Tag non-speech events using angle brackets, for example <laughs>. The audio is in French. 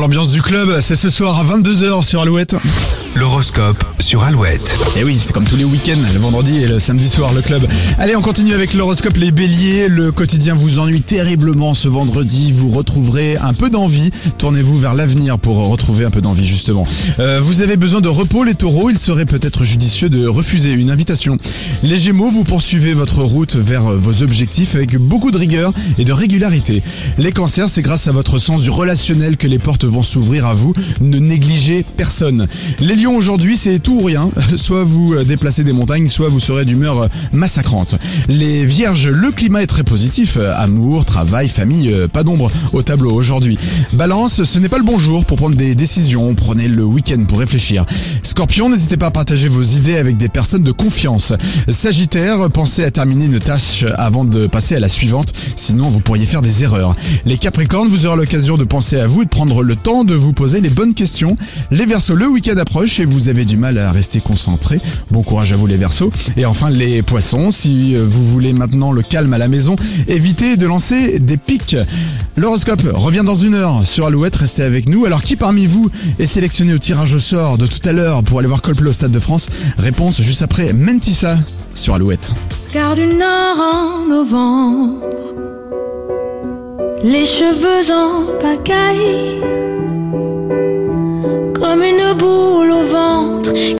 l'ambiance du club, c'est ce soir à 22h sur Alouette. L'horoscope sur Alouette. Et oui, c'est comme tous les week-ends, le vendredi et le samedi soir, le club. Allez, on continue avec l'horoscope Les Béliers. Le quotidien vous ennuie terriblement ce vendredi. Vous retrouverez un peu d'envie. Tournez-vous vers l'avenir pour retrouver un peu d'envie, justement. Euh, vous avez besoin de repos, les taureaux. Il serait peut-être judicieux de refuser une invitation. Les Gémeaux, vous poursuivez votre route vers vos objectifs avec beaucoup de rigueur et de régularité. Les cancers, c'est grâce à votre sens du relationnel que les portes vont s'ouvrir à vous. Ne négligez personne. Lions aujourd'hui, c'est tout ou rien. <laughs> Soit vous déplacez des montagnes, soit vous serez d'humeur massacrante. Les vierges, le climat est très positif. Amour, travail, famille, euh, pas d'ombre au tableau aujourd'hui. Balance, ce n'est pas le bon jour pour prendre des décisions. Prenez le week-end pour réfléchir. Scorpion, n'hésitez pas à partager vos idées avec des personnes de confiance. Sagittaire, pensez à terminer une tâche avant de passer à la suivante, sinon vous pourriez faire des erreurs. Les Capricornes, vous aurez l'occasion de penser à vous et de prendre le temps de vous poser les bonnes questions. Les Verseaux, le week-end approche et vous avez du mal à rester concentré. Bon courage à vous les Verseaux. Et enfin les Poissons, si vous voulez maintenant le calme à la maison, évitez de lancer des pics. L'horoscope revient dans une heure sur Alouette, restez avec nous. Alors qui parmi vous est sélectionné au tirage au sort de tout à l'heure pour aller voir Coldplay au Stade de France? Réponse juste après Mentissa sur Alouette. Car du nord en novembre, les cheveux en pagaille, comme une ventre